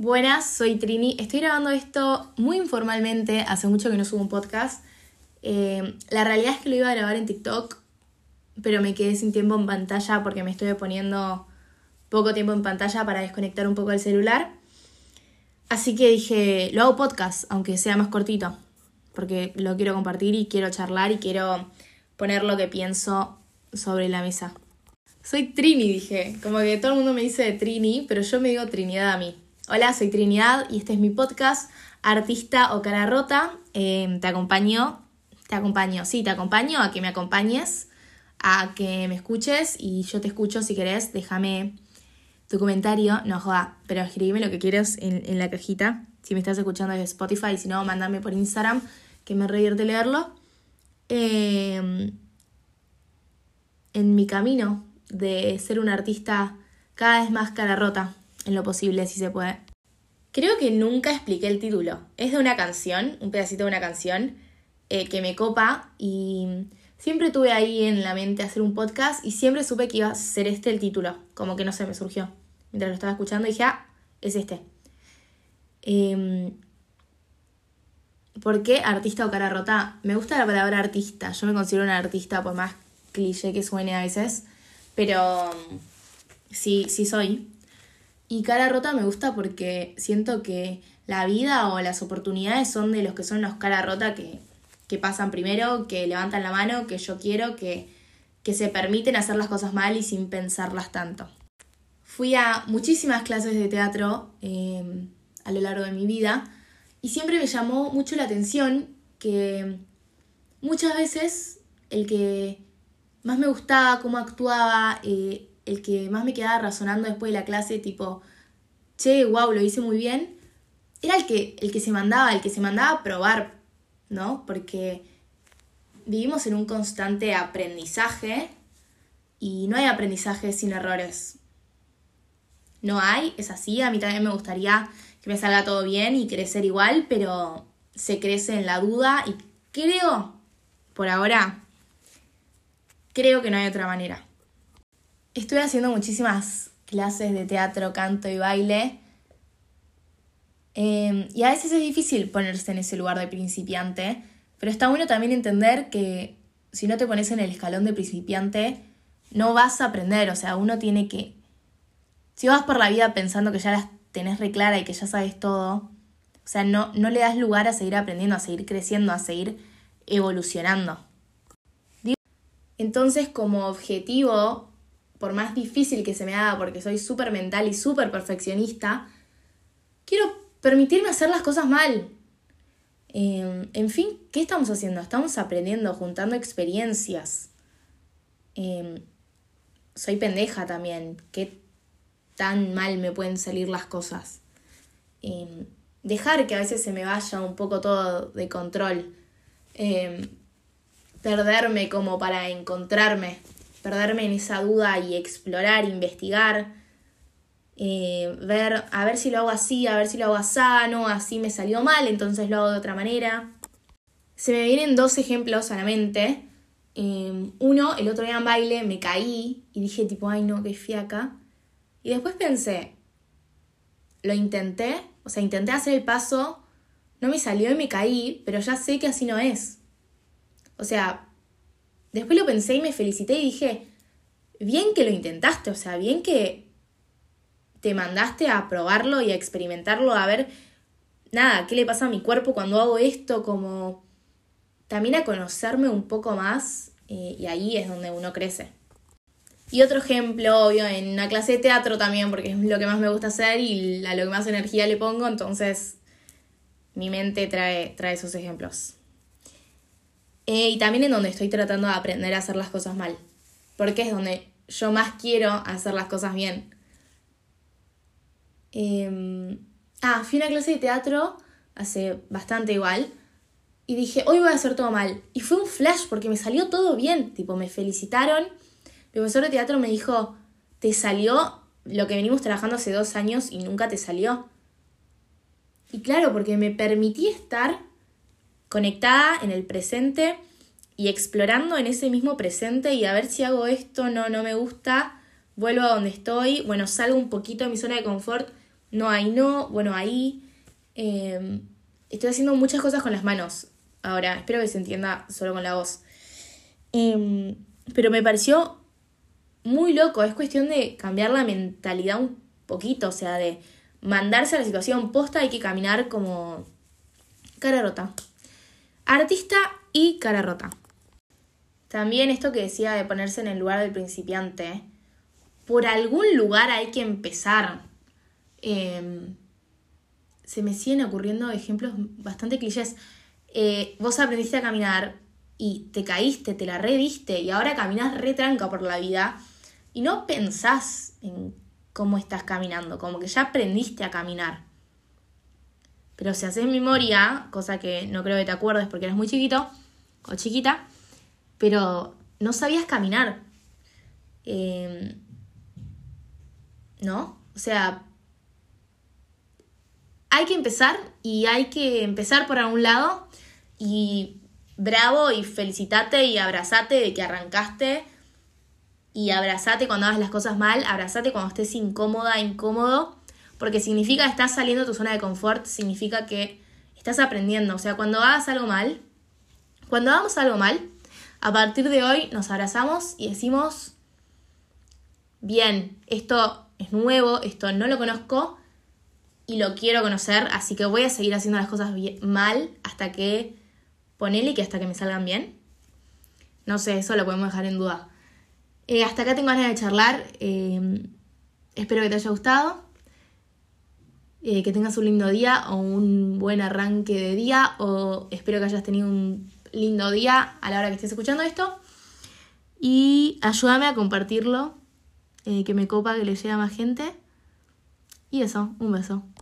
Buenas, soy Trini. Estoy grabando esto muy informalmente, hace mucho que no subo un podcast. Eh, la realidad es que lo iba a grabar en TikTok, pero me quedé sin tiempo en pantalla porque me estoy poniendo poco tiempo en pantalla para desconectar un poco el celular. Así que dije, lo hago podcast, aunque sea más cortito, porque lo quiero compartir y quiero charlar y quiero poner lo que pienso sobre la mesa. Soy Trini, dije, como que todo el mundo me dice Trini, pero yo me digo Trinidad a mí. Hola, soy Trinidad y este es mi podcast, Artista o Cara Rota. Em, te acompaño, te acompaño, sí, te acompaño a que me acompañes, a que me escuches y yo te escucho si querés, déjame tu comentario, no joda, pero escríbeme lo que quieras en, la cajita, si me estás escuchando desde Spotify, si no, mándame por Instagram, que me revierte leerlo. Em, en mi camino de ser un artista cada vez más cara rota, en lo posible, si se puede. Creo que nunca expliqué el título. Es de una canción, un pedacito de una canción eh, que me copa y siempre tuve ahí en la mente hacer un podcast y siempre supe que iba a ser este el título. Como que no sé, me surgió. Mientras lo estaba escuchando dije, ah, es este. Em, ¿Por qué artista o cara rota? Me gusta la palabra artista. Yo me considero una artista por más cliché que suene a veces. Pero sí, sí soy. Y cara rota me gusta porque siento que la vida o las oportunidades son de los que son los cara rota que, que pasan primero, que levantan la mano, que yo quiero, que, que se permiten hacer las cosas mal y sin pensarlas tanto. Fui a muchísimas clases de teatro em, a lo largo de mi vida y siempre me llamó mucho la atención que muchas veces el que más me gustaba cómo actuaba, eh, el que más me quedaba razonando después de la clase, tipo, che, wow, lo hice muy bien, era el que, el que se mandaba, el que se mandaba a probar, ¿no? Porque vivimos en un constante aprendizaje y no hay aprendizaje sin errores. No hay, es así, a mí también me gustaría que me salga todo bien y crecer igual, pero se crece en la duda y creo, por ahora, creo que no hay otra manera. Estoy haciendo muchísimas clases de teatro, canto y baile. Em, y a veces es difícil ponerse en ese lugar de principiante, pero está bueno también entender que si no te pones en el escalón de principiante, no vas a aprender. O sea, uno tiene que. Si vas por la vida pensando que ya las tenés reclara y que ya sabes todo, o sea, no, no le das lugar a seguir aprendiendo, a seguir creciendo, a seguir evolucionando. Entonces, como objetivo, por más difícil que se me haga, porque soy súper mental y súper perfeccionista, quiero permitirme hacer las cosas mal. Em, en fin, ¿qué estamos haciendo? Estamos aprendiendo, juntando experiencias. Em, soy pendeja también. ¿Qué tan mal me pueden salir las cosas? Em, dejar que a veces se me vaya un poco todo de control. perderme como para encontrarme perderme en esa duda y explorar, investigar, eh, ver, a ver si lo hago así, a ver si lo hago así, no, así me salió mal, entonces lo hago de otra manera. Se me vienen dos ejemplos a la mente. Eh, uno, el otro día en baile me caí y dije tipo, ay no, qué fiaca. Y después pensé, lo intenté, o sea, intenté hacer el paso, no me salió y me caí, pero ya sé que así no es. O sea, Después lo pensé y me felicité y dije, bien que lo intentaste, o sea, bien que te mandaste a probarlo y a experimentarlo, a ver, nada, qué le pasa a mi cuerpo cuando hago esto, como también a conocerme un poco más eh, y ahí es donde uno crece. Y otro ejemplo, obvio, en una clase de teatro también, porque es lo que más me gusta hacer y a lo que más energía le pongo, entonces mi mente trae, trae esos ejemplos. Eh, y también en donde estoy tratando de aprender a hacer las cosas mal. Porque es donde yo más quiero hacer las cosas bien. Em, ah, fui a una clase de teatro hace bastante igual. Y dije, hoy voy a hacer todo mal. Y fue un flash porque me salió todo bien. Tipo, me felicitaron. El profesor de teatro me dijo, te salió lo que venimos trabajando hace dos años y nunca te salió. Y claro, porque me permití estar conectada en el presente y explorando en ese mismo presente y a ver si hago esto, no, no me gusta, vuelvo a donde estoy, bueno, salgo un poquito de mi zona de confort no hay no, bueno, ahí. Em, estoy haciendo muchas cosas con las manos ahora, espero que se entienda solo con la voz. Em, pero me pareció muy loco, es cuestión de cambiar la mentalidad un poquito, o sea, de mandarse a la situación posta, hay que caminar como cara rota. Artista y cara rota. También esto que decía de ponerse en el lugar del principiante. Por algún lugar hay que empezar. Em, se me siguen ocurriendo ejemplos bastante clichés. Eh, vos aprendiste a caminar y te caíste, te la rediste y ahora caminas re tranca por la vida y no pensás en cómo estás caminando, como que ya aprendiste a caminar. Pero si haces memoria, cosa que no creo que te acuerdes porque eres muy chiquito o chiquita, pero no sabías caminar. Em, ¿No? O sea, hay que empezar y hay que empezar por algún lado y bravo y felicitate y abrazate de que arrancaste y abrazate cuando hagas las cosas mal, abrazate cuando estés incómoda, incómodo, porque significa que estás saliendo de tu zona de confort, significa que estás aprendiendo, o sea, cuando hagas algo mal, cuando hagamos algo mal, a partir de hoy nos abrazamos y decimos, bien, esto es nuevo, esto no lo conozco y lo quiero conocer, así que voy a seguir haciendo las cosas mal hasta que, ponele que hasta que me salgan bien. No sé, eso lo podemos dejar en duda. Eh, hasta acá tengo ganas de charlar. Eh, espero que te haya gustado. Eh, que tengas un lindo día o un buen arranque de día. O espero que hayas tenido un lindo día a la hora que estés escuchando esto. Y ayúdame a compartirlo, eh, que me copa que le llegue a más gente. Y eso, un beso.